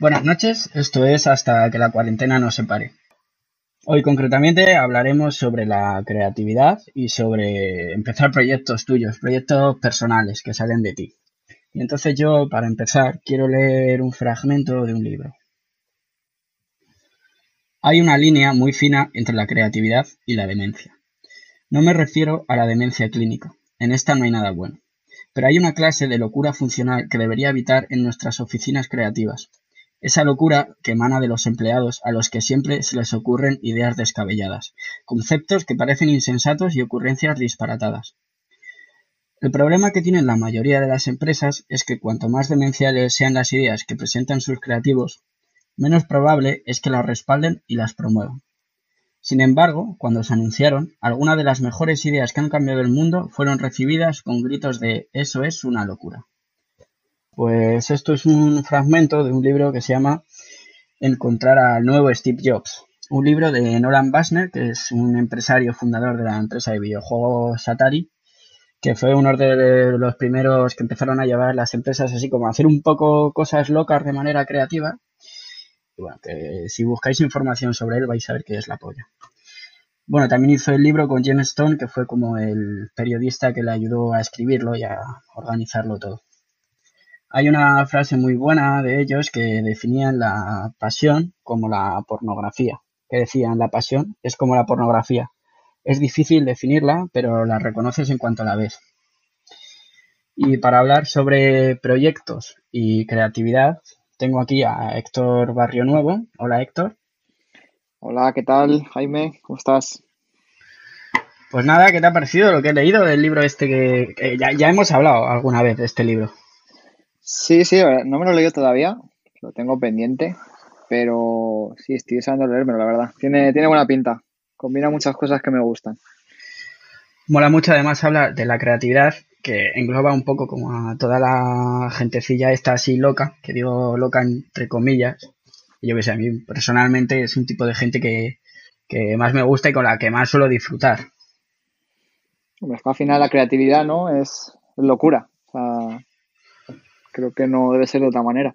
Buenas noches, esto es hasta que la cuarentena nos separe. Hoy concretamente hablaremos sobre la creatividad y sobre empezar proyectos tuyos, proyectos personales que salen de ti. Y entonces yo, para empezar, quiero leer un fragmento de un libro. Hay una línea muy fina entre la creatividad y la demencia. No me refiero a la demencia clínica, en esta no hay nada bueno. Pero hay una clase de locura funcional que debería evitar en nuestras oficinas creativas, esa locura que emana de los empleados a los que siempre se les ocurren ideas descabelladas, conceptos que parecen insensatos y ocurrencias disparatadas. El problema que tienen la mayoría de las empresas es que cuanto más demenciales sean las ideas que presentan sus creativos, menos probable es que las respalden y las promuevan. Sin embargo, cuando se anunciaron, algunas de las mejores ideas que han cambiado el mundo fueron recibidas con gritos de eso es una locura. Pues esto es un fragmento de un libro que se llama Encontrar al nuevo Steve Jobs. Un libro de Nolan Bushnell, que es un empresario fundador de la empresa de videojuegos Atari, que fue uno de los primeros que empezaron a llevar las empresas así como a hacer un poco cosas locas de manera creativa. Y bueno, que si buscáis información sobre él vais a ver que es la polla. Bueno, también hizo el libro con Jen Stone, que fue como el periodista que le ayudó a escribirlo y a organizarlo todo. Hay una frase muy buena de ellos que definían la pasión como la pornografía, que decían la pasión es como la pornografía. Es difícil definirla, pero la reconoces en cuanto la ves. Y para hablar sobre proyectos y creatividad, tengo aquí a Héctor Barrio Nuevo. Hola Héctor. Hola, ¿qué tal Jaime? ¿Cómo estás? Pues nada, ¿qué te ha parecido lo que he leído del libro este que, ya, ya hemos hablado alguna vez de este libro? Sí, sí, no me lo he leído todavía, lo tengo pendiente, pero sí, estoy deseando leérmelo, la verdad. Tiene, tiene buena pinta, combina muchas cosas que me gustan. Mola mucho, además habla de la creatividad, que engloba un poco como a toda la gentecilla esta así loca, que digo loca entre comillas. Yo que sé, a mí personalmente es un tipo de gente que, que más me gusta y con la que más suelo disfrutar. Hombre, es que al final la creatividad, ¿no? Es, locura. O sea, creo que no debe ser de otra manera.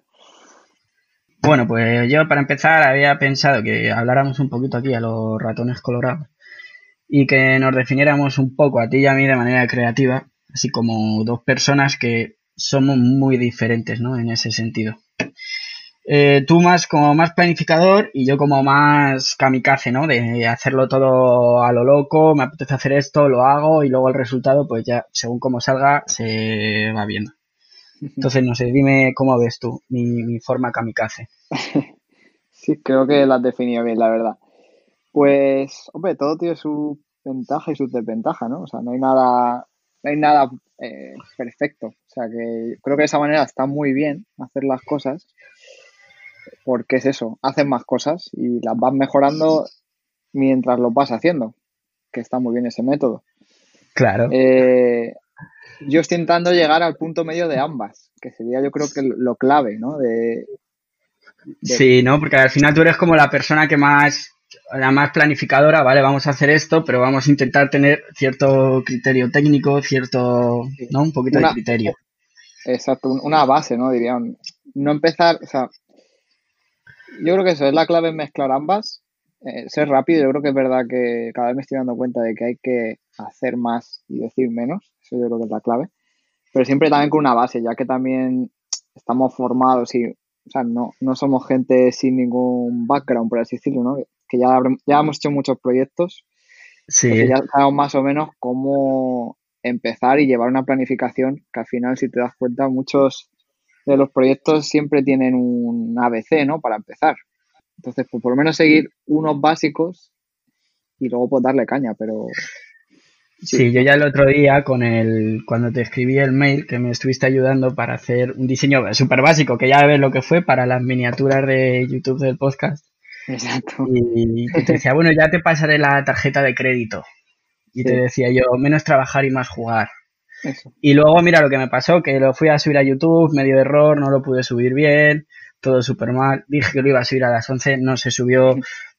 Bueno, pues yo para empezar había pensado que habláramos un poquito aquí a los ratones colorados y que nos definiéramos un poco a ti y a mí de manera creativa, así como dos personas que somos muy diferentes, ¿no? En ese sentido. Eh, tú más como más planificador y yo como más kamikaze, ¿no? De hacerlo todo a lo loco, me apetece hacer esto, lo hago y luego el resultado, pues ya según como salga, se va viendo. Entonces, no sé, dime cómo ves tú mi, forma kamikaze. sí, creo que la has definido bien, la verdad. Pues, hombre, todo tiene su ventaja y su desventaja, ¿no? O sea, no hay nada, no hay nada eh, perfecto. O sea, que creo que de esa manera está muy bien hacer las cosas, porque es eso, haces más cosas y las vas mejorando mientras lo vas haciendo, que está muy bien ese método. Claro. Eh, yo estoy intentando llegar al punto medio de ambas, que sería yo creo que lo clave, ¿no? De, Sí, ¿no? Porque al final tú eres como la persona que más, la más planificadora, ¿vale? Vamos a hacer esto, pero vamos a intentar tener cierto criterio técnico, cierto, ¿no? Un poquito de criterio. Exacto, una base, ¿no? Diría, no empezar, o sea, yo creo que eso es la clave mezclar ambas, eh, ser rápido, yo creo que es verdad que cada vez me estoy dando cuenta de que hay que hacer más y decir menos, eso yo creo que es la clave, pero siempre también con una base, ya que también estamos formados y, o sea, no, no somos gente sin ningún background, por así decirlo, ¿no? Que ya, ya hemos hecho muchos proyectos, sí. ya sabemos más o menos cómo empezar y llevar una planificación, que al final, si te das cuenta, muchos de los proyectos siempre tienen un ABC, ¿no? Para empezar. Entonces, pues por lo menos seguir unos básicos y luego pues darle caña, pero Sí. yo ya el otro día con el cuando te escribí el mail que me estuviste ayudando para hacer un diseño súper básico, que ya ves lo que fue para las miniaturas de YouTube del podcast. Exacto. Y, te decía, bueno, ya te pasaré la tarjeta de crédito. Y te decía yo, menos trabajar y más jugar. Y luego mira lo que me pasó, que lo fui a subir a YouTube, medio error, no lo pude subir bien, todo súper mal. Dije que lo iba a subir a las 11, no se subió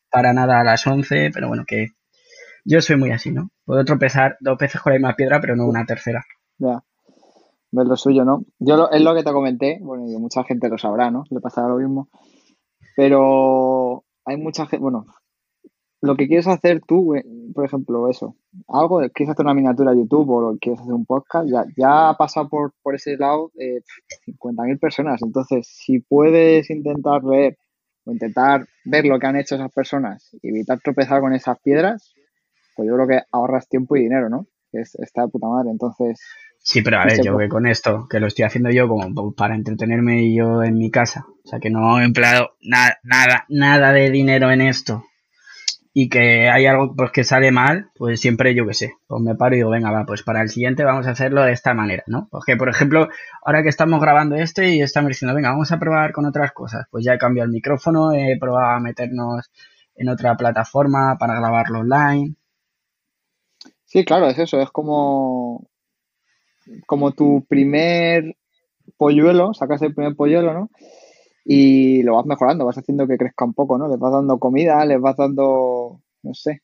para nada a las 11, pero bueno, que yo soy muy así, ¿no? Puedo tropezar dos veces con la misma piedra, pero no una tercera. Ya. Ves lo suyo, ¿no? Yo es lo que te comenté, bueno, y mucha gente lo sabrá, ¿no? Le pasará lo mismo. Pero hay mucha gente, bueno, lo que quieres hacer tú, por ejemplo, eso, algo, quieres hacer una miniatura de YouTube o quieres hacer un podcast, ya, ya ha pasado por, por ese lado eh, 50.000 personas. Entonces, si puedes intentar ver o intentar ver lo que han hecho esas personas y evitar tropezar con esas piedras, pues yo creo que ahorras tiempo y dinero, ¿no? Es, está de puta madre. Entonces. Sí, pero a ver, yo que con esto, que lo estoy haciendo yo como para entretenerme yo en mi casa. O sea, que no he empleado nada, nada, nada de dinero en esto y que hay algo pues que sale mal, pues siempre yo que sé, pues me paro y digo, venga, va, pues para el siguiente vamos a hacerlo de esta manera, ¿no? Porque, por ejemplo, ahora que estamos grabando este y estamos diciendo, venga, vamos a probar con otras cosas, pues ya he cambiado el micrófono, he probado a meternos en otra plataforma para grabarlo online. Sí, claro, es eso, es como, como tu primer polluelo, sacas el primer polluelo, ¿no? Y lo vas mejorando, vas haciendo que crezca un poco, ¿no? Les vas dando comida, les vas dando, no sé,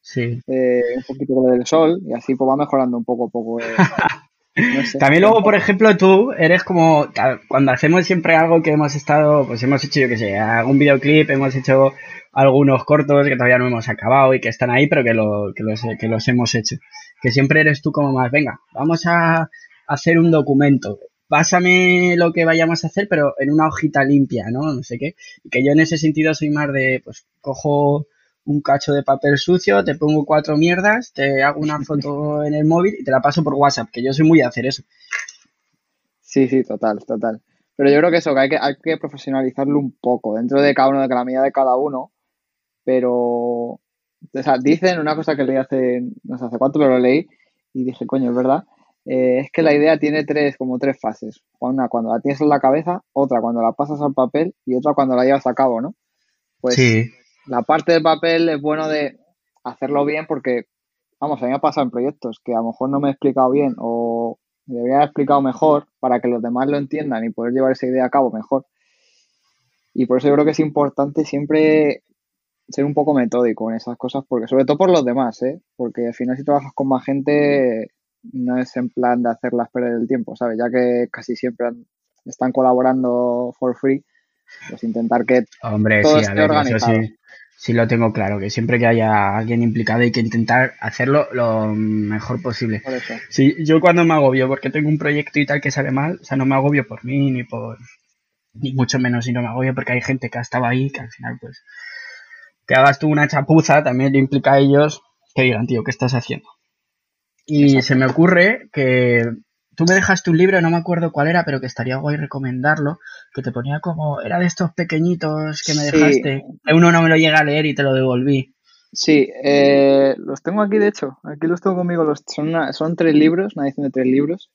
eh, un poquito del sol y así pues va mejorando un poco a poco. Eh, También luego, por ejemplo, tú eres como, cuando hacemos siempre algo que hemos estado, pues hemos hecho, yo que sé, algún videoclip, hemos hecho algunos cortos que todavía no hemos acabado y que están ahí, pero que, lo, que, los, que los hemos hecho. Que siempre eres tú como más, venga, vamos a hacer un documento pásame lo que vayamos a hacer, pero en una hojita limpia, ¿no? No sé qué. Y que yo en ese sentido soy más de, pues, cojo un cacho de papel sucio, te pongo cuatro mierdas, te hago una foto en el móvil y te la paso por WhatsApp, que yo soy muy de hacer eso. Sí, sí, total, total. Pero yo creo que eso, que hay que, hay que profesionalizarlo un poco, dentro de cada uno, de la medida de cada uno, pero, o sea, dicen una cosa que leí hace, no sé hace cuánto, pero lo leí y dije, coño, es verdad, eh, es que la idea tiene tres, como tres fases. Una cuando la tienes en la cabeza, otra cuando la pasas al papel y otra cuando la llevas a cabo, ¿no? Pues la parte del papel es bueno de hacerlo bien porque, vamos, a mí me ha pasado en proyectos que a lo mejor no me he explicado bien o me debería haber explicado mejor para que los demás lo entiendan y poder llevar esa idea a cabo mejor. Y por eso yo creo que es importante siempre ser un poco metódico en esas cosas, porque sobre todo por los demás, ¿eh? Porque al final si trabajas con más gente no es en plan de hacerlas perder el tiempo, ¿sabes? Ya que casi siempre están colaborando for free, pues intentar que Hombre, todo esté organizado. sí, sí lo tengo claro, que siempre que haya alguien implicado hay que intentar hacerlo lo mejor posible. Sí, yo cuando me agobio porque tengo un proyecto y tal que sale mal, o sea, no me agobio por mí ni por ni mucho menos si no me agobio porque hay gente que ha estado ahí que al final pues que hagas tú una chapuza también le implica a ellos que digan, tío, ¿qué estás haciendo? Y se me ocurre que tú me dejaste un libro, no me acuerdo cuál era, pero que estaría guay recomendarlo, que te ponía como, era de estos pequeñitos que me dejaste, uno no me lo llega a leer y te lo devolví. Sí, eh, los tengo aquí de hecho, aquí los tengo conmigo, los, son, son tres libros, una edición de tres libros.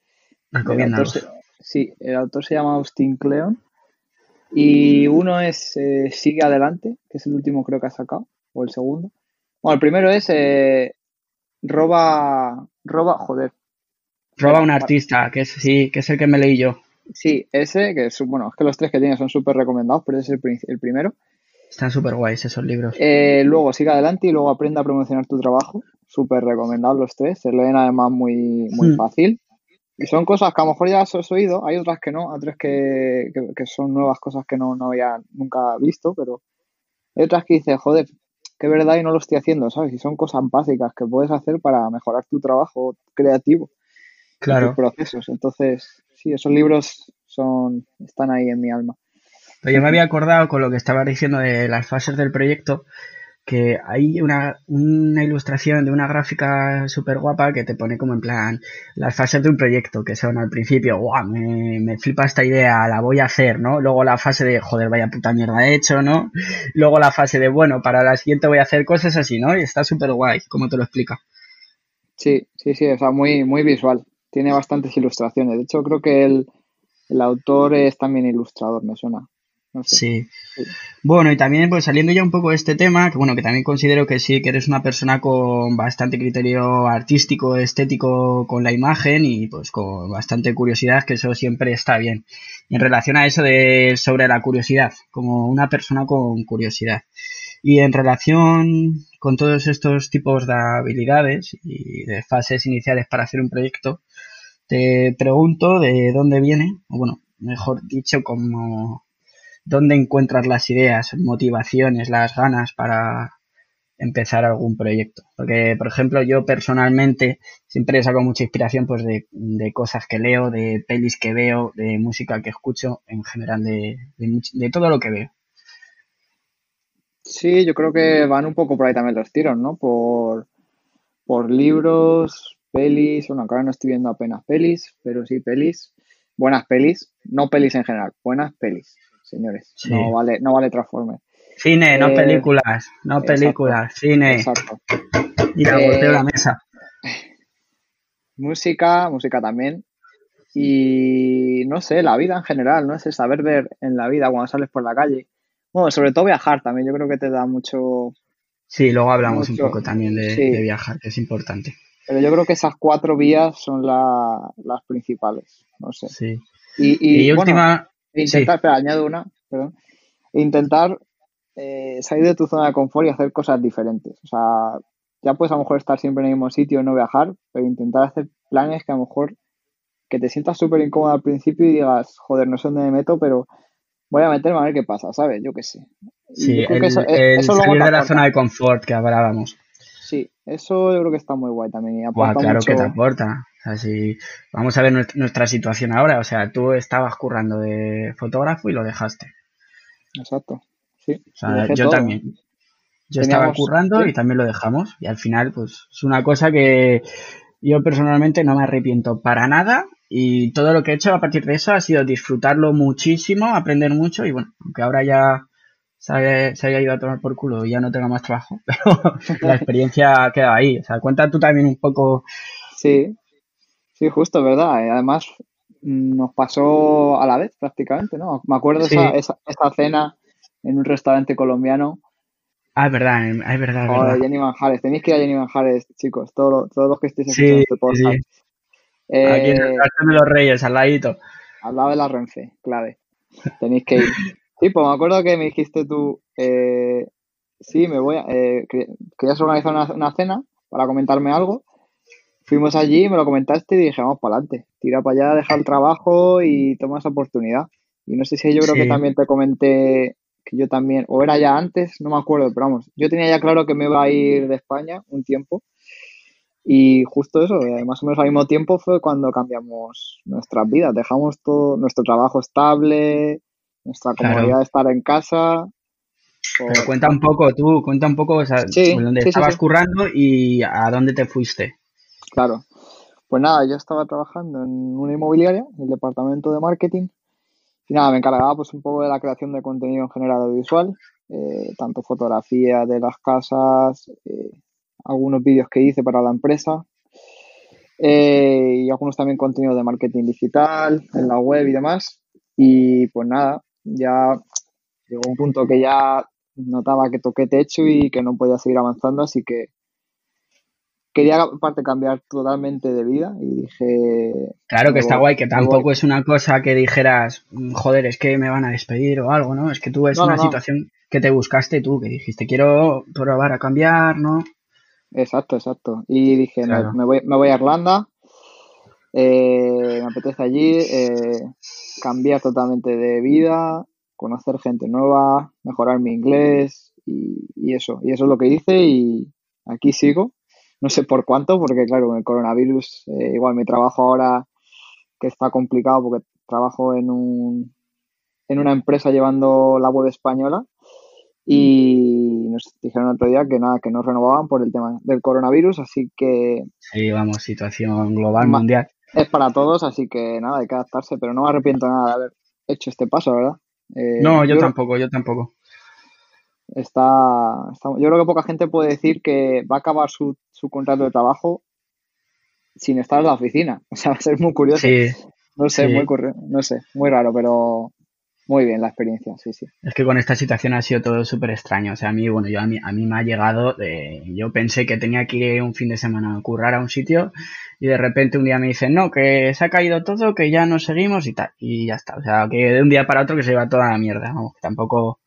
sí, el autor se llama Austin Kleon y uno es eh, Sigue Adelante, que es el último creo que ha sacado, o el segundo. Bueno, el primero es eh, Roba roba, joder. Roba un artista, que es, sí, que es el que me leí yo. Sí, ese, que es, bueno, es que los tres que tiene son súper recomendados, pero ese es el, primero. Están súper guays esos libros. Eh, luego sigue adelante y luego aprende a promocionar tu trabajo. Súper recomendados los tres. Se leen además muy, muy hmm. fácil. Y son cosas que a lo mejor ya has oído, hay otras que no, otras que, que, son nuevas cosas que no, no había nunca visto, pero hay otras que dices, joder, que verdad y no lo estoy haciendo, ¿sabes? Y son cosas básicas que puedes hacer para mejorar tu trabajo creativo. Claro. Tus procesos. Entonces, sí, esos libros son, están ahí en mi alma. yo me había acordado con lo que estaba diciendo de las fases del proyecto, que hay una, una ilustración de una gráfica súper guapa que te pone como en plan las fases de un proyecto, que son al principio, guau, me, me, flipa esta idea, la voy a hacer, ¿no? Luego la fase de, joder, vaya puta mierda he hecho, ¿no? Luego la fase de, bueno, para la siguiente voy a hacer cosas así, ¿no? Y está súper guay, como te lo explica. Sí, sí, sí, o sea, muy, muy visual. Tiene bastantes ilustraciones. De hecho, creo que el, el autor es también ilustrador, me suena. Sí. Bueno, y también pues saliendo ya un poco de este tema, que bueno, que también considero que sí, que eres una persona con bastante criterio artístico, estético con la imagen y pues con bastante curiosidad, que eso siempre está bien. en relación a eso de sobre la curiosidad, como una persona con curiosidad. Y en relación con todos estos tipos de habilidades y de fases iniciales para hacer un proyecto, te pregunto de dónde viene, o bueno, mejor dicho, como dónde encuentras las ideas, motivaciones, las ganas para empezar algún proyecto. Porque, por ejemplo, yo personalmente siempre saco mucha inspiración pues de, de cosas que leo, de pelis que veo, de música que escucho, en general de, todo lo que veo. Sí, yo creo que van un poco por ahí también los tiros, ¿no? Por, por libros, pelis, bueno, ahora no estoy viendo apenas pelis, pero sí pelis, buenas pelis, no pelis en general, buenas pelis, señores, no vale, no vale Transformers. Cine, no eh, películas, no películas, cine. Exacto. Y la eh, la mesa. Música, música también. Y no sé, la vida en general, ¿no? Ese saber ver en la vida cuando sales por la calle. Bueno, sobre todo viajar también, yo creo que te da mucho. Sí, luego hablamos un poco también de, viajar, que es importante. Pero yo creo que esas cuatro vías son las principales, no sé. Sí. Y, última. Intentar, espera, añado una, perdón. Intentar eh, salir de tu zona de confort y hacer cosas diferentes. O sea, ya puedes a lo mejor estar siempre en el mismo sitio y no viajar, pero intentar hacer planes que a lo mejor que te sientas súper incómodo al principio y digas, joder, no sé dónde me meto, pero voy a meterme a ver qué pasa, ¿sabes? Yo qué sé. Sí, el, eso, eh, salir de la zona de confort que hablábamos. Sí, eso yo creo que está muy guay también. claro que te aporta. O sea, si vamos a ver nuestra situación ahora, o sea, tú estabas currando de fotógrafo y lo dejaste. Exacto yo también. Yo estaba currando y también lo dejamos. Y al final, pues es una cosa que yo personalmente no me arrepiento para nada. Y todo lo que he hecho a partir de eso ha sido disfrutarlo muchísimo, aprender mucho. Y bueno, aunque ahora ya se haya, ido a tomar por culo y ya no tenga más trabajo, pero la experiencia ha quedado ahí. O sea, cuenta tú también un poco. Sí, sí, justo, ¿verdad? Eh, además, nos pasó a la vez prácticamente, ¿no? Me acuerdo esa, esa, esa cena en un restaurante colombiano. Ah, es verdad, es verdad. Es Jenny Manjares, tenéis que ir a Jenny Manjares, chicos, todos, todos los que estéis escuchando este podcast. Sí. Eh, Aquí en el de los Reyes, al ladito. Al lado de la Renfe, clave. Tenéis que ir. Sí, pues me acuerdo que me dijiste tú, eh, sí, me voy a, eh, querías organizar una, una, cena para comentarme algo. Fuimos allí, me lo comentaste y dije, vamos para adelante, tira para allá, deja el trabajo y toma esa oportunidad. Y no sé si yo creo que también te comenté que yo también, o era ya antes, no me acuerdo, pero vamos, yo tenía ya claro que me iba a ir de España un tiempo y justo eso, más o menos al mismo tiempo fue cuando cambiamos nuestras vidas, dejamos todo nuestro trabajo estable, nuestra comodidad de estar en casa. Pero cuenta un poco tú, cuenta un poco, o sea, dónde estabas currando y a dónde te fuiste. Claro. Pues nada, yo estaba trabajando en una inmobiliaria, en el departamento de marketing, y nada, me encargaba pues un poco de la creación de contenido en general audiovisual, eh, tanto fotografía de las casas, eh, algunos vídeos que hice para la empresa eh, y algunos también contenidos de marketing digital en la web y demás. Y pues nada, ya llegó un punto que ya notaba que toqué techo y que no podía seguir avanzando, así que quería aparte cambiar totalmente de vida y dije... Claro que está guay, que tampoco es una cosa que dijeras, mm, joder, es que me van a despedir o algo, ¿no? Es que tú es una situación que te buscaste tú, que dijiste, quiero probar a cambiar, ¿no? Exacto, exacto. Y dije, me, voy, me voy a Irlanda, eh, me apetece allí eh, cambiar totalmente de vida, conocer gente nueva, mejorar mi inglés y, y eso. Y eso es lo que hice y aquí sigo no sé por cuánto, porque claro, con el coronavirus, eh, igual mi trabajo ahora que está complicado porque trabajo en un en una empresa llevando la web española y nos dijeron otro día que nada, que no renovaban por el tema del coronavirus, así que... Sí, vamos, situación global, mundial. Es para todos, así que nada, hay que adaptarse, pero no me arrepiento nada de haber hecho este paso, ¿verdad? Eh, no, yo, tampoco, yo tampoco. Está, yo creo que poca gente puede decir que va a acabar su, su contrato de trabajo sin estar en la oficina. O sea, va a ser muy curioso. no sé, muy no sé, muy raro, pero muy bien la experiencia, sí, sí. Es que con esta situación ha sido todo súper extraño. O sea, a mí, bueno, yo a mí, a mí me ha llegado de, yo pensé que tenía que ir un fin de semana a currar a un sitio y de repente un día me dicen, no, que se ha caído todo, que ya no seguimos y tal. Y ya está. O sea, que de un día para otro que se va toda la mierda. Vamos, tampoco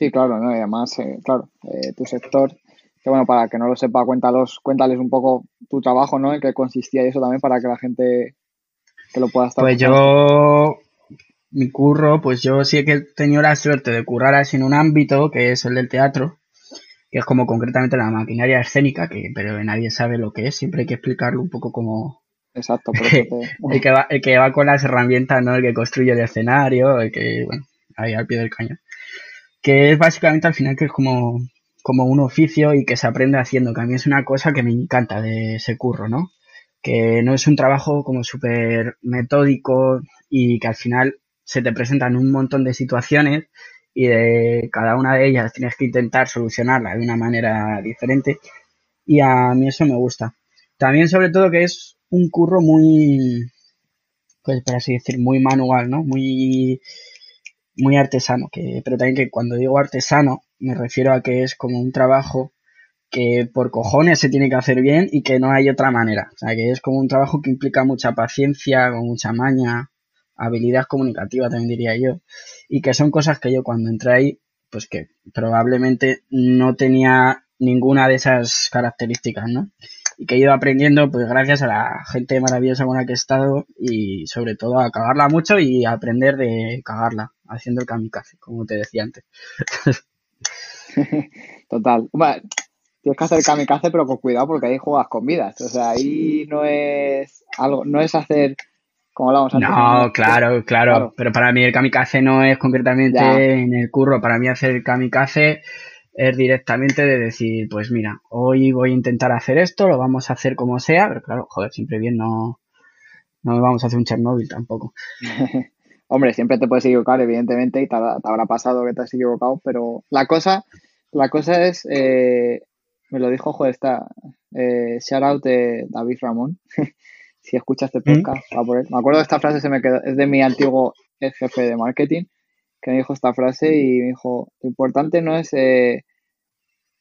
Sí, claro, ¿no? y además, eh, claro, eh, tu sector, que bueno, para que no lo sepa, cuéntalos, cuéntales un poco tu trabajo, ¿no? En qué consistía y eso también para que la gente que lo pueda estar. Pues yo mi curro, pues yo sí que he tenido la suerte de currar así en un ámbito que es el del teatro, que es como concretamente la maquinaria escénica, que pero nadie sabe lo que es, siempre hay que explicarlo un poco como... Exacto, el, que va, el que va con las herramientas, ¿no? El que construye el escenario, el que, bueno, ahí al pie del cañón. Que es básicamente al final que es como, como un oficio y que se aprende haciendo, que a mí es una cosa que me encanta de ese curro, ¿no? Que no es un trabajo como súper metódico y que al final se te presentan un montón de situaciones y de cada una de ellas tienes que intentar solucionarla de una manera diferente y a mí eso me gusta. También sobre todo que es un curro muy, pues por así decir, muy manual, ¿no? Muy, muy artesano, que, pero también que cuando digo artesano me refiero a que es como un trabajo que por cojones se tiene que hacer bien y que no hay otra manera. O sea, que es como un trabajo que implica mucha paciencia, con mucha maña, habilidad comunicativa también diría yo, y que son cosas que yo cuando entré ahí, pues que probablemente no tenía ninguna de esas características, ¿no? Y que he ido aprendiendo, pues gracias a la gente maravillosa con la que he estado y sobre todo a cagarla mucho y aprender de cagarla, haciendo el kamikaze, como te decía antes. Total. tienes que hacer kamikaze, pero con cuidado porque ahí juegas con vidas. O sea, ahí no es algo, no es hacer como hablamos antes. No, claro, claro, Pero para mí el kamikaze no es concretamente en el curro. Para mí hacer el kamikaze es directamente de decir, pues mira, hoy voy a intentar hacer esto, lo vamos a hacer como sea, pero claro, joder, siempre bien no, no vamos a hacer un Chernobyl tampoco. Hombre, siempre te puedes equivocar, evidentemente, y te, habrá pasado que te has equivocado, pero la cosa, la cosa es, eh, me lo dijo, joder, está, eh, shout out de David Ramón, si escuchas este ¿Mm? podcast, va por él. Me acuerdo de esta frase, se me quedó, es de mi antiguo jefe de marketing, que me dijo esta frase y me dijo, lo importante no es, eh,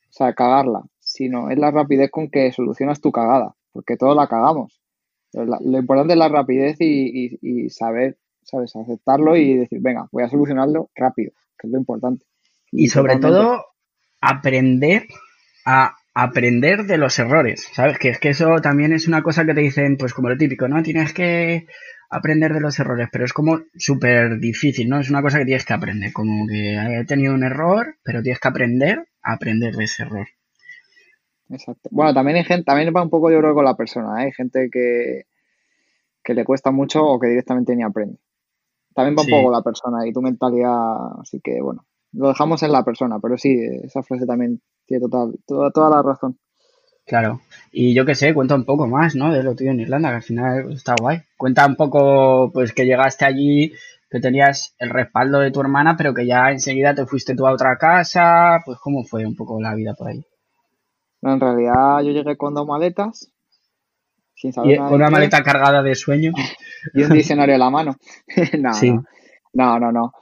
o sea, cagarla, sino es la rapidez con que solucionas tu cagada, porque todos la cagamos. lo importante es la rapidez y, y saber ¿sabes? Aceptarlo y decir, venga, voy a solucionarlo rápido, que es lo importante. Y, sobre todo, aprender a aprender de los errores, ¿sabes? Que es que eso también es una cosa que te dicen, pues como lo típico, ¿no? Tienes que aprender de los errores, pero es como súper difícil, ¿no? Es una cosa que tienes que aprender, como que he tenido un error, pero tienes que aprender a aprender de ese error. Exacto. Bueno, también hay gente, también va un poco yo creo con la persona, ¿eh? hay gente que, que le cuesta mucho o que directamente ni aprende. También va un poco la persona y tu mentalidad, así que bueno, lo dejamos en la persona, pero sí, esa frase también tiene total, toda, toda la razón. Claro, y yo qué sé, cuenta un poco más, ¿no? De lo tuyo en Irlanda, que al final está guay. Cuenta un poco, pues que llegaste allí, que tenías el respaldo de tu hermana, pero que ya enseguida te fuiste tú a otra casa, pues cómo fue un poco la vida por ahí. No, en realidad yo llegué con dos maletas, y una maleta cargada de sueño. y un diccionario en la mano. no, no, no, no.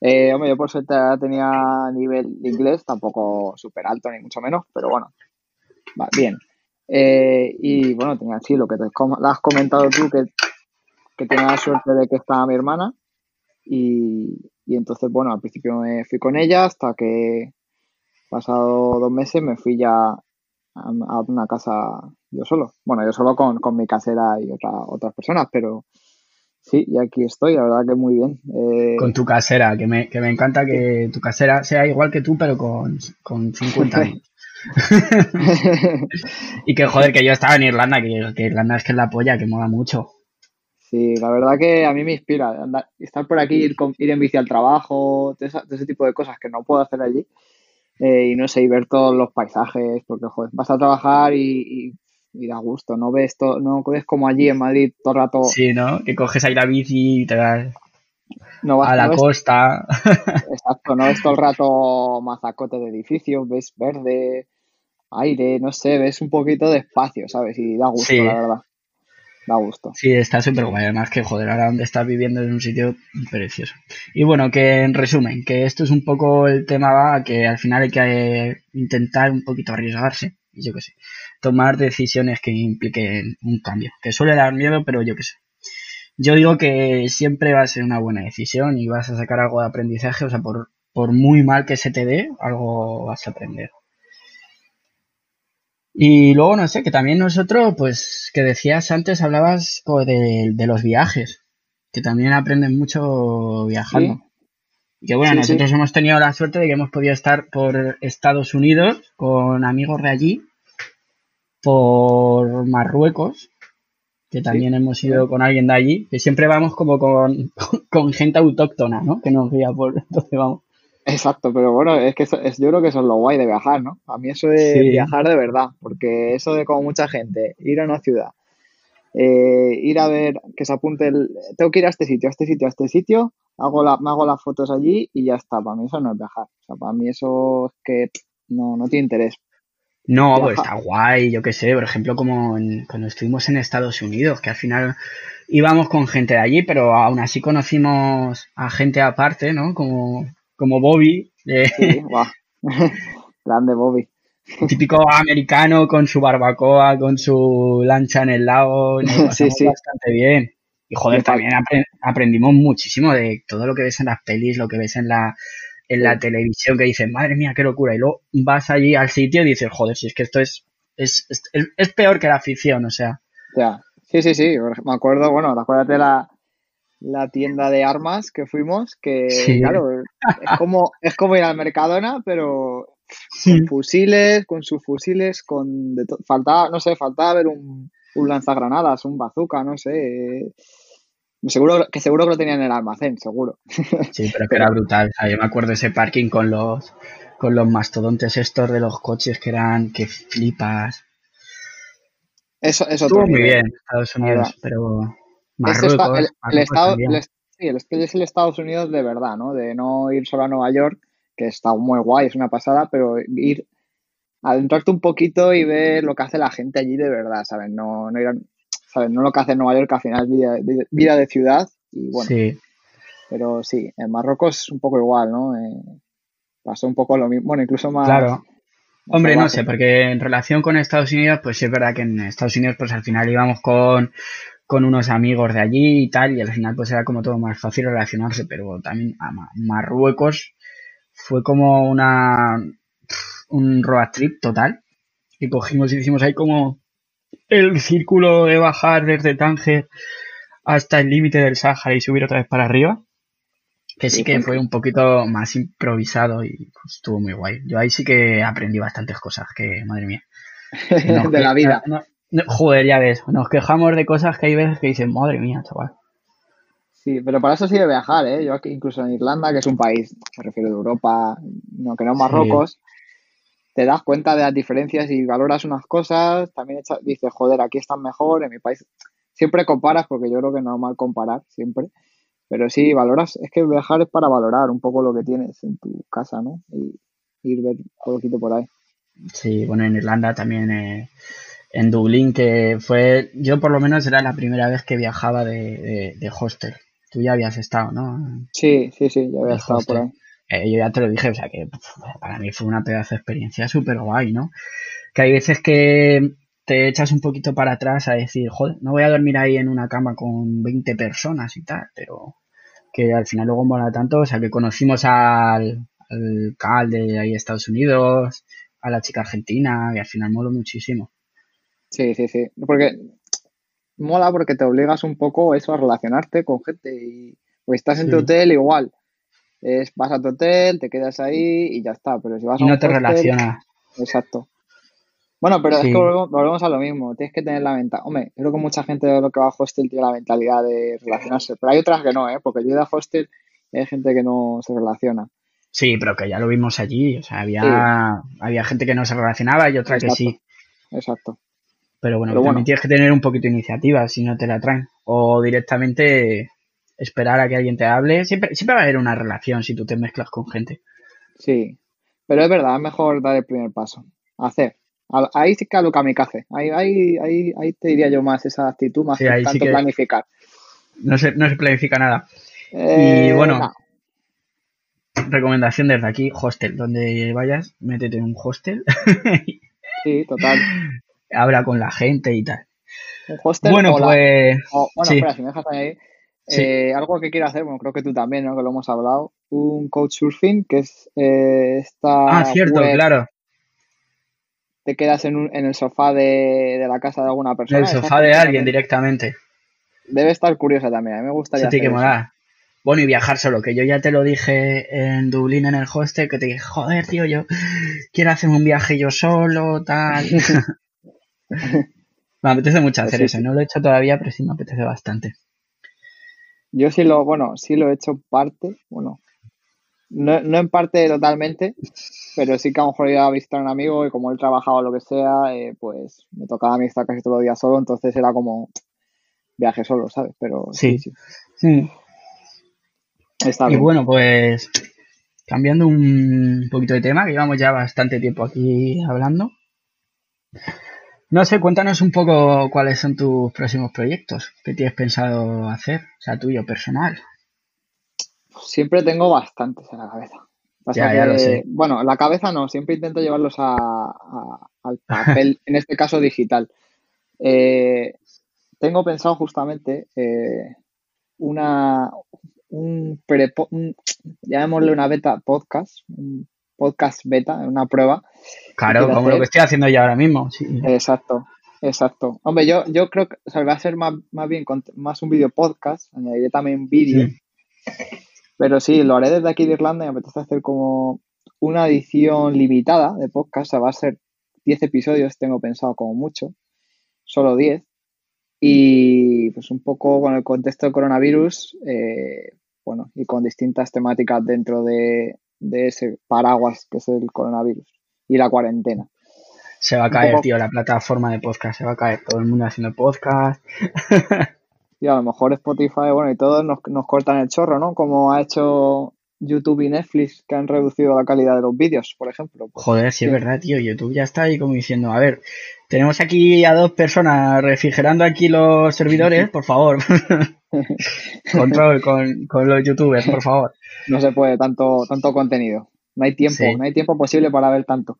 Eh, hombre, yo por suerte tenía nivel de inglés, tampoco súper alto ni mucho menos, pero bueno, va, bien. Eh, y bueno, tenía así lo que te has comentado tú, que, que tenía la suerte de que estaba mi hermana. Y, y entonces, bueno, al principio me fui con ella hasta que pasado dos meses me fui ya a, una casa yo solo. Bueno, yo solo con, mi casera y otra, otras personas, pero sí, y aquí estoy, la verdad que muy bien. Eh, con tu casera, que me, que me encanta que tu casera sea igual que tú, pero con, con 50 años. y que joder, que yo estaba en Irlanda, que, Irlanda es que es la polla, que mola mucho. Sí, la verdad que a mí me inspira estar por aquí, ir, ir en bici al trabajo, de ese tipo de cosas que no puedo hacer allí. Eh, y no sé, y ver todos los paisajes, porque joder, vas a trabajar y, da gusto, no ves, to, no ves como allí en Madrid todo el rato. Sí, ¿no? Que coges ahí la bici y te vas a la costa. exacto, no ves todo el rato mazacote de edificios, ves verde, aire, no sé, ves un poquito de espacio, ¿sabes? Y da gusto, la verdad da gusto. Sí, está súper guay. Además que, joder, ahora donde estás viviendo es un sitio precioso. Y bueno, que en resumen, que esto es un poco el tema, va, que al final hay que intentar un poquito arriesgarse, y yo qué sé, tomar decisiones que impliquen un cambio, que suele dar miedo, pero yo qué sé. Yo digo que siempre va a ser una buena decisión y vas a sacar algo de aprendizaje, o sea, por, por muy mal que se te dé, algo vas a aprender. Y luego, no sé, que también nosotros, pues, que decías antes, hablabas de, los viajes. que también aprenden mucho viajando. Sí. Que bueno, Sí, sí. nosotros hemos tenido la suerte de que hemos podido estar por Estados Unidos con amigos de allí, por Marruecos, que también hemos ido con alguien de allí, que siempre vamos como con, con gente autóctona, ¿no? Que nos guía por donde vamos. Exacto, pero bueno, es que eso- es, yo creo que eso es lo guay de viajar, ¿no? A mí eso de Sí. viajar de verdad, porque eso de como mucha gente, ir a una ciudad, eh, ir a ver, que se apunte el, tengo que ir a este sitio, a este sitio, a este sitio, hago la, me hago las fotos allí y ya está, para mí eso no es viajar, o sea, para mí eso es que no, no tiene interés. No, pues está guay, yo qué sé, por ejemplo, como en- cuando estuvimos en Estados Unidos, que al final íbamos con gente de allí, pero aún así conocimos a gente aparte, ¿no? Como, como Bobby, eh, Sí. Grande Bobby. típico americano con su barbacoa, con su lancha en el lago, nos Sí, sí. bastante bien. Y joder, también apre- aprendimos muchísimo de todo lo que ves en las pelis, lo que ves en la, en la televisión, que dices, madre mía, qué locura. Y luego vas allí al sitio y dices, joder, si es que esto es, es, es, es- peor que la ficción, o sea. Ya. Sí, sí, sí, me acuerdo, bueno, acuérdate la, la tienda de armas que fuimos, que Sí. claro, es como, es como ir al Mercadona, pero con fusiles, con sus fusiles, con de faltaba, no sé, faltaba ver un, un lanzagranadas, un bazooka, no sé. Seguro que seguro que lo tenían en el almacén, seguro. Sí, pero que era brutal. O sea, yo me acuerdo de ese parking con los, con los mastodontes estos de los coches que eran, que flipas. Eso, eso Estuvo muy bien Estados Unidos, pero Este está- Marruecos, el, estado, el sí, el es el Estados Unidos de verdad, ¿no? De no ir solo a Nueva York, que está muy guay, es una pasada, pero ir adentrarte un poquito y ver lo que hace la gente allí de verdad, ¿sabes? No, no ir a- ¿sabes? No lo que hace en Nueva York, que al final es vida de, vida de ciudad, y bueno, Sí, pero sí, en Marruecos es un poco igual, ¿no? Eh, pasó un poco lo mismo, bueno, incluso más... claro. Hombre, no sé, porque en relación con Estados Unidos, pues sí es verdad que en Estados Unidos, pues al final íbamos con, con unos amigos de allí y tal, y al final pues era como todo más fácil relacionarse, pero también a Ma- Marruecos fue como una un road trip total, y cogimos y hicimos ahí como el círculo de bajar desde Tánger hasta el límite del Sáhara y subir otra vez para arriba. Que sí que fue- un poquito más improvisado y pues, estuvo muy guay. Yo ahí sí que aprendí bastantes cosas, que madre mía. De la vida. no- joder, ya ves, nos quejamos de cosas que hay veces que dicen, madre mía, chaval. Sí, pero para eso sí de viajar, ¿eh? Yo aquí, incluso en Irlanda, que es un país, me refiero de Europa, no que no Sí. Marruecos, te das cuenta de las diferencias y valoras unas cosas, también echa- dices, joder, aquí están mejor, en mi país. Siempre comparas, porque yo creo que es normal comparar, siempre. Pero sí, valoras, es que viajar es para valorar un poco lo que tienes en tu casa, ¿no? Y ir ver un poquito por ahí. Sí, bueno, en Irlanda también, eh, en Dublín, que fue, yo por lo menos era la primera vez que viajaba de, de, de hostel. Tú ya habías estado, ¿no? Sí, sí, sí, ya había estado por hostel. ahí. Eh, yo ya te lo dije, o sea que para mí fue una pedazo de experiencia súper guay, ¿no? Que hay veces que te echas un poquito para atrás a decir, joder, no voy a dormir ahí en una cama con 20 personas y tal, pero que al final luego mola tanto, o sea que conocimos al, al Cal de ahí de Estados Unidos, a la chica argentina, y al final moló muchísimo. Sí, sí, sí. Porque mola porque te obligas un poco eso a relacionarte con gente y pues estás en tu Sí. hotel igual. Es, vas a tu hotel, te quedas ahí y ya está. Pero si vas Y a no un te hostel, relacionas. exacto. Bueno, pero Sí. es que volvemos, volvemos a lo mismo. Tienes que tener la mentalidad. Hombre, creo que mucha gente de lo que va a hostel tiene la mentalidad de relacionarse. Pero hay otras que no, ¿eh? Porque yo he ido a hostel y hay gente que no se relaciona. Sí, pero que ya lo vimos allí, o sea, había, había gente que no se relacionaba y otra que sí. Exacto. Pero bueno, Pero también bueno. tienes que tener un poquito de iniciativa si no te la traen. O directamente esperar a que alguien te hable. Siempre, siempre va a haber una relación si tú te mezclas con gente. Sí. Pero es verdad, es mejor dar el primer paso. Hacer. Ahí sí que a lo kamikaze. Ahí, ahí, ahí, ahí te diría yo más esa actitud, más Sí, que sí tanto que- planificar. No se, no se planifica nada. Eh, bueno, no. Recomendación desde aquí, hostel. Donde vayas, métete en un hostel, Sí, total. Habla con la gente y tal. Un hostel Bueno, o la- pues o- bueno, sí. espera, si me dejas añadir. Sí. eh, algo que quiero hacer, bueno, creo que tú también, ¿no? Que lo hemos hablado. Un couchsurfing, que es eh, esta Ah, cierto, web, claro. te quedas en, un- en el sofá de, de la casa de alguna persona. El esa sofá de alguien directamente. debe estar curiosa también. A mí me gustaría. Sí, que mola. Bueno, y viajar solo, que yo ya te lo dije en Dublín en el hostel, que te dije, joder, tío, yo quiero hacer un viaje yo solo, tal. me apetece mucho hacer eso. No lo he hecho todavía, pero sí me apetece bastante. Yo sí lo, bueno, sí lo he hecho parte, bueno, no, no en parte totalmente, pero sí que a lo mejor iba a visitar a un amigo y como él trabajaba o lo que sea, eh, pues me tocaba a mí estar casi todo el día solo, entonces era como viaje solo, ¿sabes? Pero sí, sí. sí. Está bien. Y bueno, pues cambiando un poquito de tema, que llevamos ya bastante tiempo aquí hablando. No sé, cuéntanos un poco cuáles son tus próximos proyectos, qué tienes pensado hacer, o sea, tuyo personal. Siempre tengo bastantes en la cabeza. ya, ya lo sé. Bueno, la cabeza no, siempre intento llevarlos a, al papel, en este caso digital. Eh, tengo pensado justamente eh, una, un, pre, llamémosle una beta podcast, un podcast beta, una prueba. Claro, como lo que estoy haciendo yo ahora mismo. Exacto, exacto. Hombre, yo, yo creo que va a ser más, bien más un vídeo podcast, añadiré también vídeo. Pero sí, lo haré desde aquí de Irlanda y me apetece hacer como una edición limitada de podcast, o sea, va a ser 10 episodios, tengo pensado como mucho, solo 10. Y pues un poco con el contexto del coronavirus, eh, bueno, y con distintas temáticas dentro de, ese paraguas que es el coronavirus y la cuarentena. Se va a caer, tío, la plataforma de podcast, se va a caer todo el mundo haciendo podcast. y a lo mejor Spotify, bueno, y todos nos, nos cortan el chorro, ¿no? Como ha hecho YouTube y Netflix que han reducido la calidad de los vídeos, por ejemplo. Joder, sí, es verdad, tío. YouTube ya está ahí como diciendo, a ver, tenemos aquí a dos personas refrigerando aquí los servidores, por favor. Control con, con, los youtubers, por favor. No se puede tanto, tanto contenido. No hay tiempo, no hay tiempo posible para ver tanto.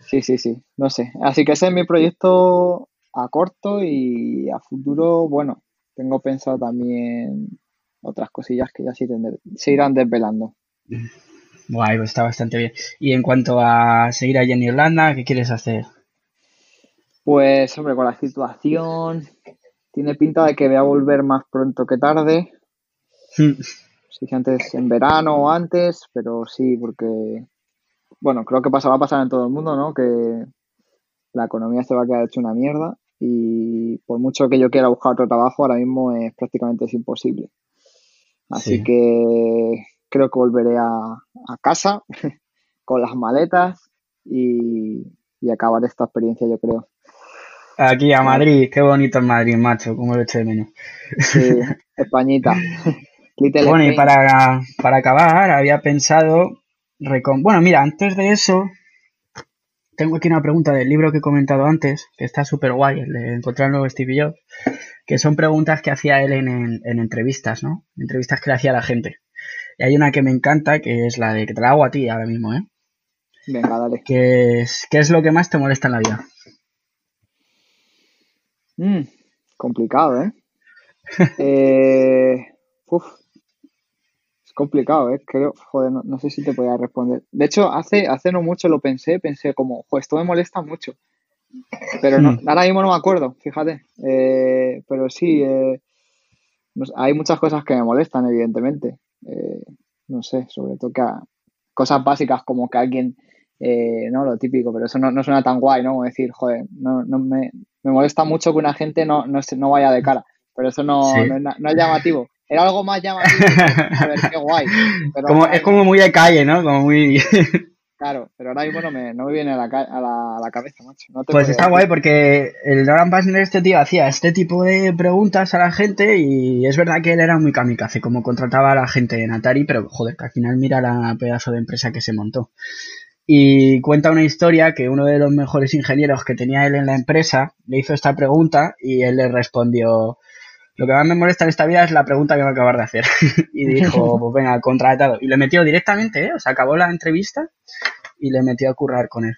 Sí, sí, sí, no sé. Así que ese es mi proyecto a corto y a futuro, bueno, tengo pensado también otras cosillas que ya sí se irán desvelando. Guay, pues está bastante bien. Y en cuanto a seguir allí en Irlanda, ¿qué quieres hacer? Pues, hombre, con la situación, tiene pinta de que voy a volver más pronto que tarde. Hmm. Sí, antes en verano o antes, pero sí, porque, bueno, creo que pasa, va a pasar en todo el mundo, ¿no? Que la economía se va a quedar hecha una mierda y por mucho que yo quiera buscar otro trabajo, ahora mismo es prácticamente es imposible. Así que creo que volveré a, casa con las maletas y, acabar esta experiencia, yo creo. Aquí a Madrid, qué bonito es Madrid, macho, como lo eché de menos. Sí, Españita. bueno, y para, para acabar, había pensado. Bueno, mira, antes de eso, tengo aquí una pregunta del libro que he comentado antes, que está súper guay, el de Encontrar nuevo Steve Jobs, que son preguntas que hacía él en, entrevistas, ¿no? Entrevistas que le hacía a la gente. Y hay una que me encanta, que es la de que te la hago a ti ahora mismo, ¿eh? Venga, dale. ¿Qué es, ¿Qué es lo que más te molesta en la vida? Mm, complicado, ¿eh? eh uf, complicado, ¿eh? Creo, joder, no, sé si te podía responder. De hecho, hace, hace no mucho lo pensé, pensé como, joder, esto me molesta mucho. Pero no, hmm. ahora mismo no me acuerdo, fíjate. Eh, pero sí, eh, hay muchas cosas que me molestan, evidentemente. Eh, no sé, sobre todo que cosas básicas como que alguien, no lo típico, pero eso no, suena tan guay, ¿no? Como decir, joder, no, no me, me molesta mucho que una gente no, no, no vaya de cara, pero eso no, no es llamativo. Era algo más llamativo. a ver, qué guay. como, es como muy de calle, ¿no? Como muy... Claro, pero ahora mismo no me, no me viene a la, a la, cabeza, macho. pues está guay porque el Doran Passner este tío hacía este tipo de preguntas a la gente y es verdad que él era muy kamikaze, como contrataba a la gente en Atari, pero joder, que al final mira la pedazo de empresa que se montó. Y cuenta una historia que uno de los mejores ingenieros que tenía él en la empresa le hizo esta pregunta y él le respondió, lo que más me molesta en esta vida es la pregunta que va a acabar de hacer. y dijo, pues venga, contratado. Y le metió directamente, ¿eh? O sea, acabó la entrevista y le metió a currar con él.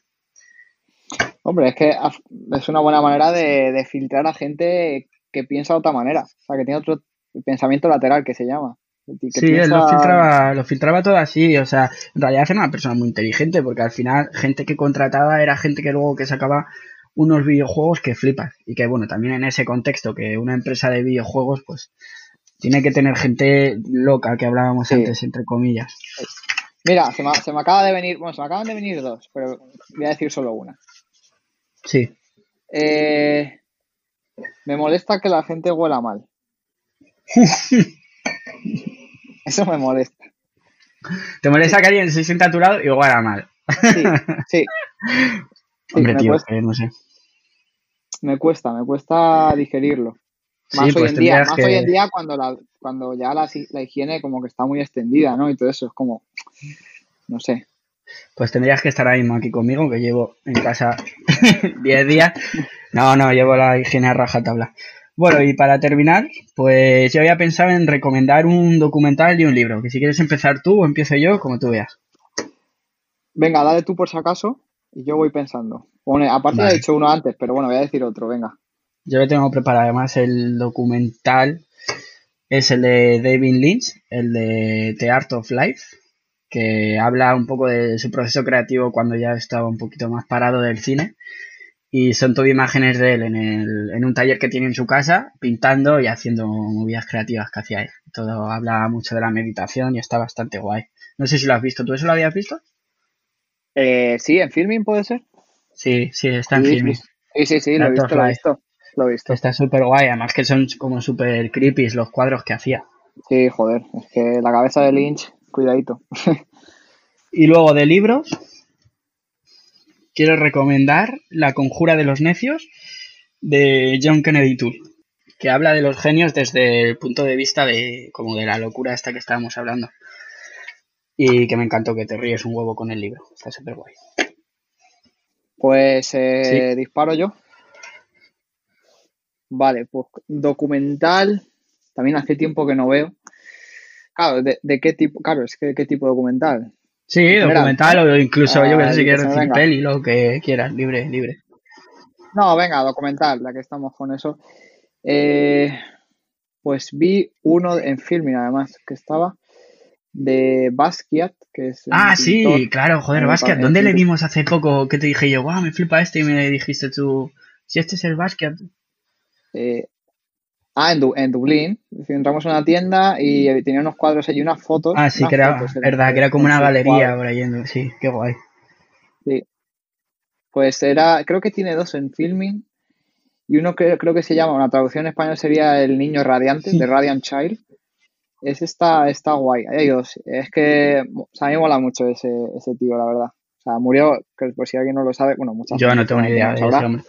Hombre, es que es una buena manera de, filtrar a gente que piensa de otra manera. O sea, que tiene otro pensamiento lateral que se llama. Sí, él lo filtraba, lo filtraba todo así. O sea, en realidad era una persona muy inteligente porque al final gente que contrataba era gente que luego que sacaba unos videojuegos que flipas. Y que, bueno, también en ese contexto que una empresa de videojuegos, pues, tiene que tener gente loca que hablábamos antes, entre comillas. Mira, se me, se me, acaba de venir, bueno, se me acaban de venir dos, pero voy a decir solo una. Sí. Eh, me molesta que la gente huela mal. Eso me molesta. ¿Te molesta que alguien se sienta a tu lado y huela mal? Sí, sí. Hombre, tío, cuesta. eh, no sé. Me cuesta, me cuesta digerirlo. Más, Sí, hoy, pues en día, más que- hoy en día cuando, la, cuando ya la, la higiene como que está muy extendida, ¿no? Y todo eso es como, no sé. Pues tendrías que estar ahí mismo aquí conmigo, que llevo en casa 10 días. No, no, llevo la higiene a rajatabla. Bueno, y para terminar, pues yo había pensado en recomendar un documental y un libro. Que si quieres empezar tú o empiezo yo, como tú veas. Venga, dale tú por si acaso y yo voy pensando. Bueno, aparte Vale. he dicho uno antes, pero bueno, voy a decir otro, venga. Yo lo tengo preparado. Además, el documental es el de David Lynch, el de The Art of Life, que habla un poco de su proceso creativo cuando ya estaba un poquito más parado del cine. Y son todo imágenes de él en, el, en un taller que tiene en su casa, pintando y haciendo movidas creativas que hacía él. Todo habla mucho de la meditación y está bastante guay. No sé si lo has visto. ¿Tú eso lo habías visto? Eh, sí, en filming puede ser. Sí, sí, está en Sí, filming. Sí, sí, sí, lo he visto, lo he visto. Lo he visto. Está súper guay. Además que son como súper creepy los cuadros que hacía. Sí, joder, es que la cabeza de Lynch, cuidadito. Y luego de libros, quiero recomendar La conjura de los necios de John Kennedy Toole, que habla de los genios desde el punto de vista de como de la locura esta que estábamos hablando. Y que me encantó que te ríes un huevo con el libro. Está súper guay. Pues eh, Sí. disparo yo. Vale, pues documental. También hace tiempo que no veo. Claro, ¿de, de qué tipo? Claro, es que qué tipo de documental. Sí, documental o incluso yo que sé Ah, si quieres venga. peli, lo que quieras, libre, libre. No, venga, documental, ya que estamos con eso. Eh, pues vi uno en filming, además, que estaba de Basquiat, que es Ah, sí, claro, joder, Basquiat. ¿Dónde le vimos hace poco que te dije yo, wow, me flipa este? Y me dijiste tú, si este es el Basquiat. eh, ah, en, Du- en Dublín. Entramos a una tienda y tenía unos cuadros allí, unas fotos. Ah, sí, que era, fotos verdad, que era como una galería por ahí, en- sí, qué guay. Sí. Pues era, creo que tiene dos en filming y uno que creo que se llama, una traducción en español sería El Niño Radiante, de Radiant Child. Es esta, está guay. Ahí Hay dos. Es que o sea, a mí me mola mucho ese, ese tío, la verdad. O sea, murió, que por si alguien no lo sabe, bueno, mucha Yo no tengo ni idea de hombre.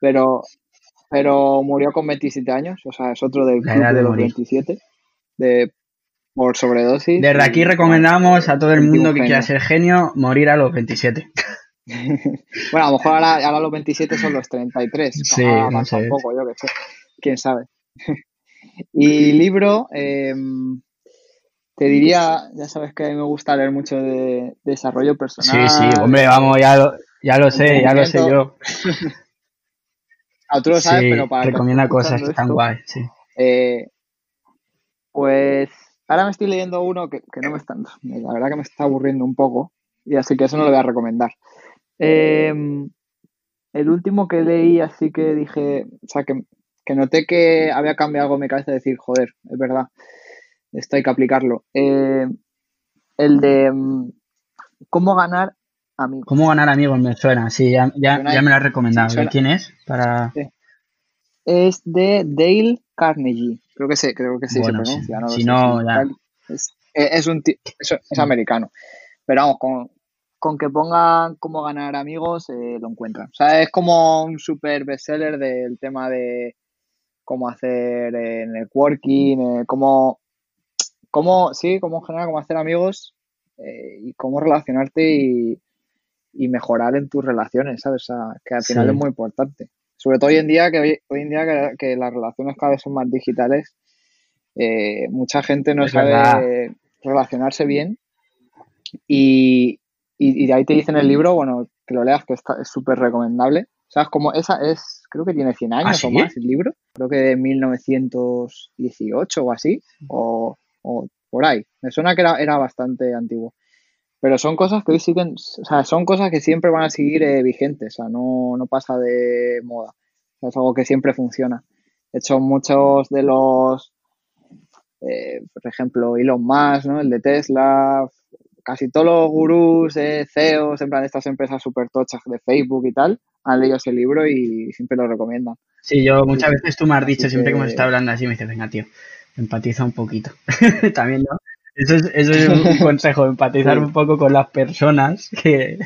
pero, pero murió con 27 años, o sea, es otro del club de, de los morir. 27, de, por sobredosis. Desde aquí recomendamos a todo el mundo un que quiera ser genio morir a los 27. Bueno, a lo mejor ahora, ahora los 27 son los 33. Sí, ahora no sé. un poco, yo qué sé. Quién sabe. y libro, eh, te diría, ya sabes que a mí me gusta leer mucho de desarrollo Sí, personal. sí, hombre, vamos, ya lo, ya lo sé, ya lo sé yo. Tú lo sabes, Sí, pero para recomienda cosas que están guay, sí. eh, pues ahora me estoy leyendo uno que, que no me está, la verdad que me está aburriendo un poco, y así que eso no lo voy a recomendar. Eh, el último que leí, así que dije, o sea, que, que noté que había cambiado algo en mi cabeza de decir, joder, es verdad, esto hay que aplicarlo. Eh, el de mm, cómo ganar amigos. ¿Cómo ganar amigos? Me suena, sí, ya, ya, Suena- ya me lo has recomendado. sí, ¿De quién es? Para... Es de Dale Carnegie. Creo que sí, creo que sí Bueno, se pronuncia. sí. No Si sé, no, ya. Es, eh, es un es, es americano. Pero vamos, con, con que pongan cómo ganar amigos, eh, lo encuentran. O sea, es como un super bestseller del tema de cómo hacer eh, networking, eh, cómo, cómo, sí, cómo en general, cómo hacer amigos eh, y cómo relacionarte y, y mejorar en tus relaciones, ¿sabes? O sea, que al final Sí. es muy importante. Sobre todo hoy en día, que hoy, hoy en día que, que las relaciones cada vez son más digitales, eh, mucha gente no Es sabe verdad. relacionarse bien y, y, y de ahí te dice en el libro, bueno, que lo leas, que está, es súper recomendable. O sea, es como esa es, creo que tiene 100 años ¿Ah, sí? o más el libro, creo que de 1918 o así, o, o por ahí. Me suena que era, era bastante antiguo. Pero son cosas que hoy siguen, o sea, son cosas que siempre van a seguir eh, vigentes, o sea, no, no pasa de moda. O sea, es algo que siempre funciona. De hecho, muchos de los, eh, por ejemplo, Elon Musk, ¿no? El de Tesla, casi todos los gurús, eh, CEOs, en plan de estas empresas super tochas de Facebook y tal, han leído ese libro y siempre lo recomiendan. Sí, yo muchas veces tú me has dicho, siempre que hemos estado hablando así, me dices, venga, tío, empatiza un poquito. También, ¿no? Eso es, eso es un consejo, empatizar un poco con las personas que...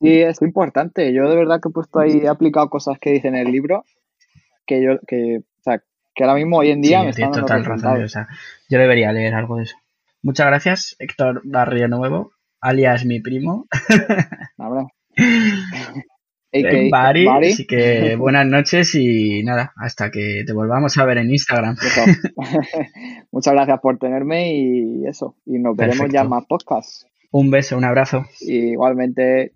Sí, es importante. Yo de verdad que he puesto ahí, he aplicado cosas que dice en el libro que yo, que, o sea, que ahora mismo hoy en día me están total razón, o sea, yo debería leer algo de eso. Muchas gracias, Héctor Barrio Nuevo, alias mi primo. Bari, así que buenas noches y nada, hasta que te volvamos a ver en Instagram. Muchas gracias por tenerme y eso, y nos veremos ya más podcasts. Un beso, un abrazo. igualmente,